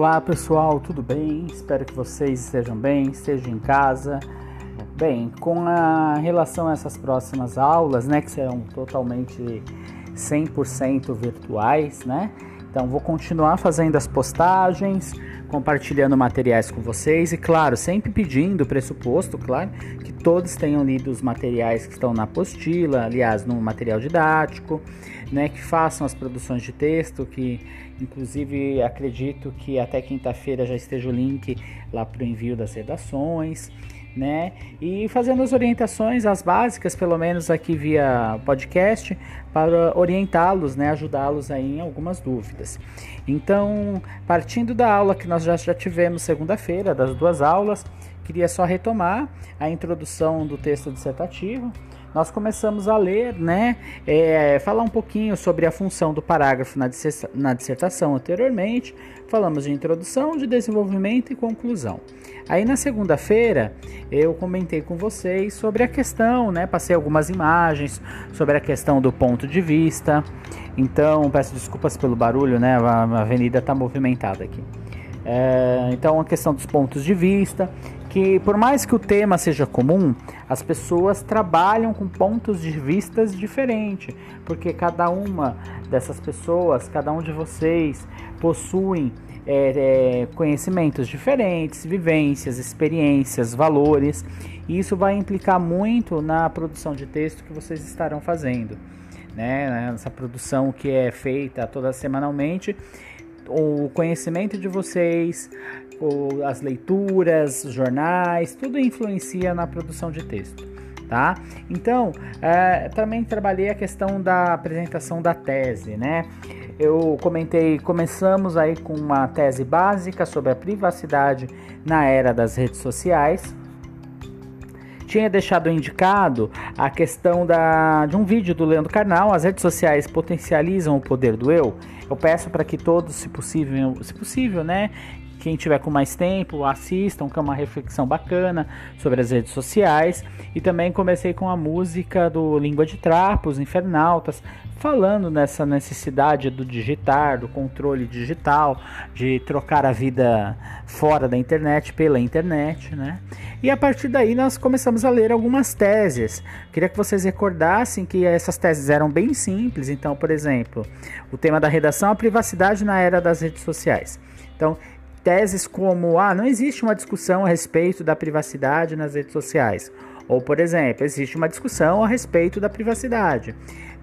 Olá pessoal, tudo bem? Espero que vocês estejam bem, estejam em casa. Bem, com a relação a essas próximas aulas, né, que serão totalmente 100% virtuais, né? Então vou continuar fazendo as postagens, compartilhando materiais com vocês e claro, sempre pedindo pressuposto, claro, que todos tenham lido os materiais que estão na apostila, aliás, no material didático, né, que façam as produções de texto, que inclusive acredito que até quinta-feira já esteja o link lá para o envio das redações né? E fazendo as orientações, as básicas, pelo menos aqui via podcast, para orientá-los, né? Ajudá-los aí em algumas dúvidas. Então, partindo da aula que nós já, já tivemos segunda-feira, das duas aulas, queria só retomar a introdução do texto dissertativo nós começamos a ler, né, é, falar um pouquinho sobre a função do parágrafo na dissertação anteriormente, falamos de introdução, de desenvolvimento e conclusão. Aí na segunda-feira eu comentei com vocês sobre a questão, né, passei algumas imagens sobre a questão do ponto de vista. Então peço desculpas pelo barulho, né, a avenida está movimentada aqui. É, então a questão dos pontos de vista que por mais que o tema seja comum, as pessoas trabalham com pontos de vistas diferentes, porque cada uma dessas pessoas, cada um de vocês possuem é, é, conhecimentos diferentes, vivências, experiências, valores, e isso vai implicar muito na produção de texto que vocês estarão fazendo, né? Essa produção que é feita toda semanalmente o conhecimento de vocês, as leituras, jornais, tudo influencia na produção de texto. Tá? Então, é, também trabalhei a questão da apresentação da tese, né? Eu comentei, começamos aí com uma tese básica sobre a privacidade na era das redes sociais. Tinha deixado indicado a questão da, de um vídeo do Leandro Carnal, as redes sociais potencializam o poder do eu. Eu peço para que todos, se possível, se possível, né, quem tiver com mais tempo, assistam, que é uma reflexão bacana sobre as redes sociais. E também comecei com a música do Língua de Trapos, Infernautas, falando nessa necessidade do digitar, do controle digital, de trocar a vida fora da internet pela internet, né? E a partir daí nós começamos a ler algumas teses. Queria que vocês recordassem que essas teses eram bem simples. Então, por exemplo, o tema da redação a privacidade na era das redes sociais. Então, teses como: ah, não existe uma discussão a respeito da privacidade nas redes sociais. Ou, por exemplo, existe uma discussão a respeito da privacidade.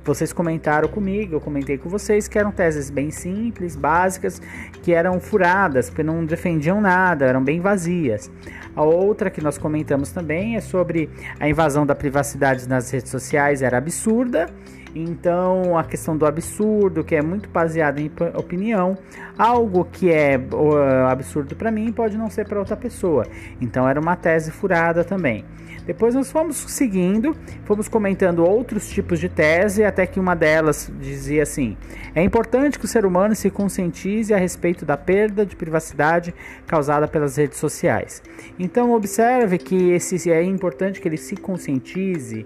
Vocês comentaram comigo, eu comentei com vocês que eram teses bem simples, básicas, que eram furadas, porque não defendiam nada, eram bem vazias. A outra que nós comentamos também é sobre a invasão da privacidade nas redes sociais, era absurda então, a questão do absurdo, que é muito baseado em opinião, algo que é uh, absurdo para mim pode não ser para outra pessoa. Então, era uma tese furada também. Depois nós fomos seguindo, fomos comentando outros tipos de tese, até que uma delas dizia assim: é importante que o ser humano se conscientize a respeito da perda de privacidade causada pelas redes sociais. Então observe que esse é importante que ele se conscientize,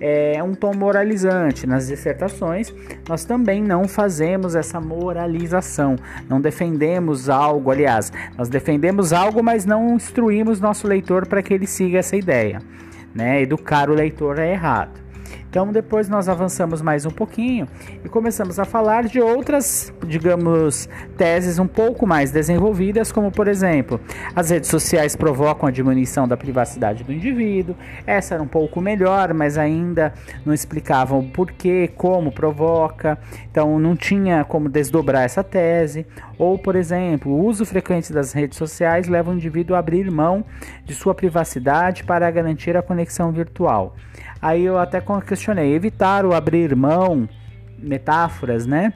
é um tom moralizante. Nas dissertações, nós também não fazemos essa moralização, não defendemos algo, aliás, nós defendemos algo, mas não instruímos nosso leitor para que ele siga essa ideia né? Educar o leitor é errado. Então depois nós avançamos mais um pouquinho e começamos a falar de outras, digamos, teses um pouco mais desenvolvidas, como por exemplo, as redes sociais provocam a diminuição da privacidade do indivíduo. Essa era um pouco melhor, mas ainda não explicavam o porquê, como provoca. Então não tinha como desdobrar essa tese. Ou, por exemplo, o uso frequente das redes sociais leva o indivíduo a abrir mão de sua privacidade para garantir a conexão virtual. Aí eu até questionei, evitar o abrir mão, metáforas, né?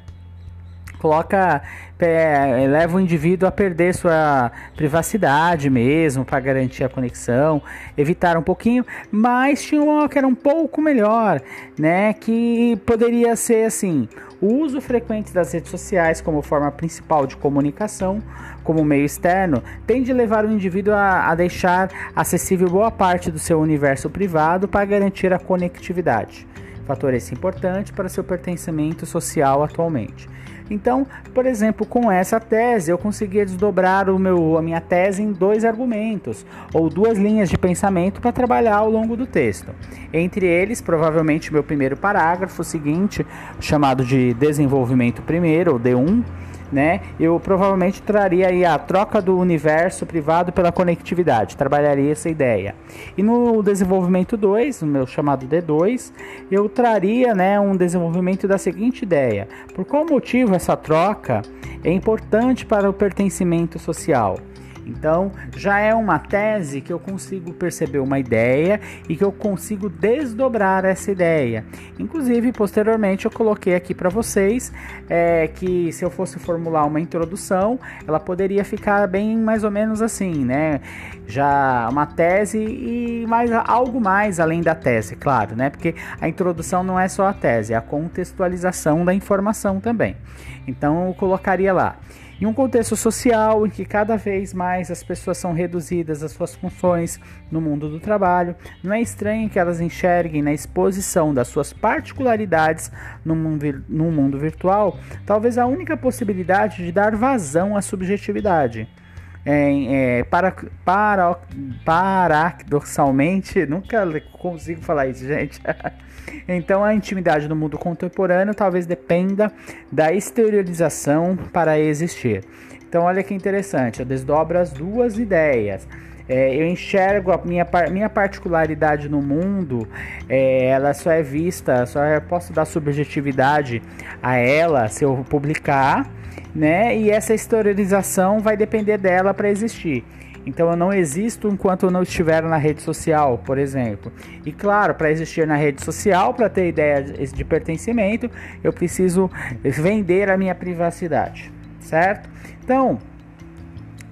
Coloca, é, leva o indivíduo a perder sua privacidade mesmo para garantir a conexão, evitar um pouquinho, mas tinha uma que era um pouco melhor, né? Que poderia ser assim: o uso frequente das redes sociais como forma principal de comunicação, como meio externo, tende a levar o indivíduo a, a deixar acessível boa parte do seu universo privado para garantir a conectividade. Fator esse importante para seu pertencimento social atualmente. Então, por exemplo, com essa tese, eu conseguia desdobrar o meu, a minha tese em dois argumentos ou duas linhas de pensamento para trabalhar ao longo do texto. Entre eles, provavelmente, meu primeiro parágrafo seguinte, chamado de desenvolvimento primeiro, ou D1 né? Eu provavelmente traria aí a troca do universo privado pela conectividade, trabalharia essa ideia. E no desenvolvimento 2, no meu chamado D2, eu traria, né, um desenvolvimento da seguinte ideia: por qual motivo essa troca é importante para o pertencimento social? Então, já é uma tese que eu consigo perceber uma ideia e que eu consigo desdobrar essa ideia. Inclusive, posteriormente, eu coloquei aqui para vocês é, que se eu fosse formular uma introdução, ela poderia ficar bem mais ou menos assim, né? Já uma tese e mais algo mais além da tese, claro, né? Porque a introdução não é só a tese, é a contextualização da informação também. Então, eu colocaria lá. Em um contexto social em que cada vez mais as pessoas são reduzidas às suas funções no mundo do trabalho, não é estranho que elas enxerguem na exposição das suas particularidades no mundo, no mundo virtual talvez a única possibilidade de dar vazão à subjetividade. É, é, para, para, paradoxalmente, nunca consigo falar isso, gente. então, a intimidade no mundo contemporâneo talvez dependa da exteriorização para existir. Então, olha que interessante, eu desdobro as duas ideias. É, eu enxergo a minha, minha particularidade no mundo, é, ela só é vista, só posso dar subjetividade a ela se eu publicar né? E essa exteriorização vai depender dela para existir. Então eu não existo enquanto eu não estiver na rede social, por exemplo. E claro, para existir na rede social, para ter ideia de pertencimento, eu preciso vender a minha privacidade, certo? Então,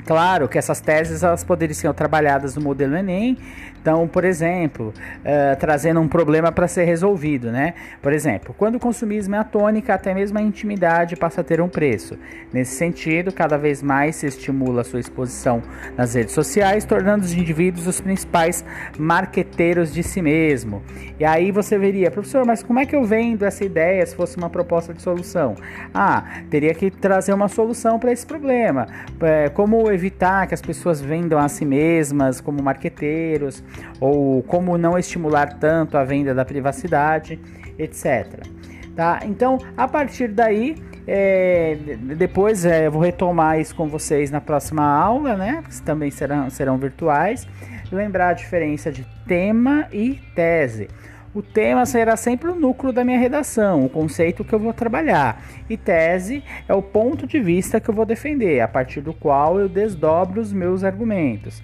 claro que essas teses elas poderiam ser trabalhadas no modelo Enem então, por exemplo, uh, trazendo um problema para ser resolvido, né? Por exemplo, quando o consumismo é atônica, até mesmo a intimidade passa a ter um preço. Nesse sentido, cada vez mais se estimula a sua exposição nas redes sociais, tornando os indivíduos os principais marqueteiros de si mesmo. E aí você veria, professor, mas como é que eu vendo essa ideia se fosse uma proposta de solução? Ah, teria que trazer uma solução para esse problema. É, como evitar que as pessoas vendam a si mesmas como marqueteiros? Ou como não estimular tanto a venda da privacidade, etc. Tá? Então, a partir daí, é, depois é, vou retomar isso com vocês na próxima aula, né? Que também serão, serão virtuais. Lembrar a diferença de tema e tese. O tema será sempre o núcleo da minha redação, o conceito que eu vou trabalhar. E tese é o ponto de vista que eu vou defender, a partir do qual eu desdobro os meus argumentos.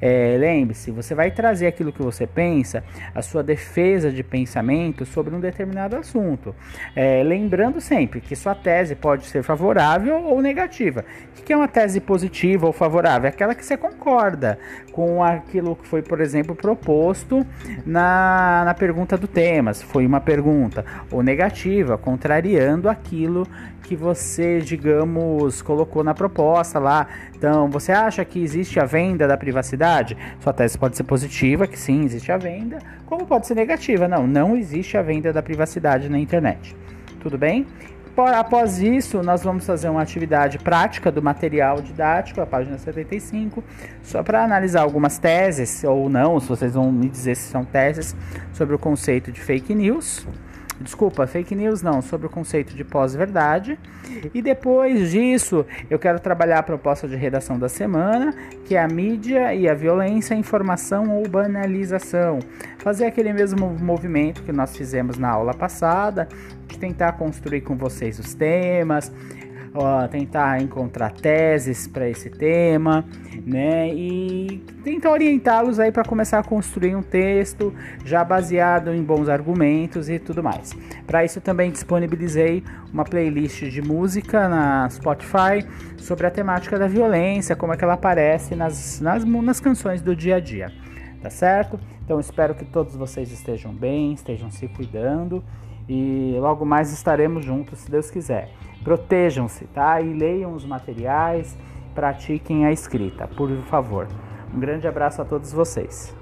É, Lembre-se, você vai trazer aquilo que você pensa, a sua defesa de pensamento sobre um determinado assunto. É, lembrando sempre que sua tese pode ser favorável ou negativa. O que é uma tese positiva ou favorável? É aquela que você concorda com aquilo que foi, por exemplo, proposto na, na pergunta do tema, se foi uma pergunta, ou negativa, contrariando aquilo que você, digamos, colocou na proposta lá. Então, você acha que existe a venda da privacidade? Sua tese pode ser positiva, que sim, existe a venda, como pode ser negativa? Não, não existe a venda da privacidade na internet. Tudo bem? Após isso, nós vamos fazer uma atividade prática do material didático, a página 75, só para analisar algumas teses ou não, se vocês vão me dizer se são teses sobre o conceito de fake news. Desculpa, fake news não, sobre o conceito de pós-verdade. E depois disso, eu quero trabalhar a proposta de redação da semana, que é a mídia e a violência, informação ou banalização. Fazer aquele mesmo movimento que nós fizemos na aula passada, tentar construir com vocês os temas, ó, tentar encontrar teses para esse tema, né? E tentar orientá-los aí para começar a construir um texto já baseado em bons argumentos e tudo mais. Para isso também disponibilizei uma playlist de música na Spotify sobre a temática da violência, como é que ela aparece nas, nas, nas canções do dia a dia. Tá certo? Então espero que todos vocês estejam bem, estejam se cuidando e logo mais estaremos juntos, se Deus quiser. Protejam-se, tá? E leiam os materiais, pratiquem a escrita, por favor. Um grande abraço a todos vocês.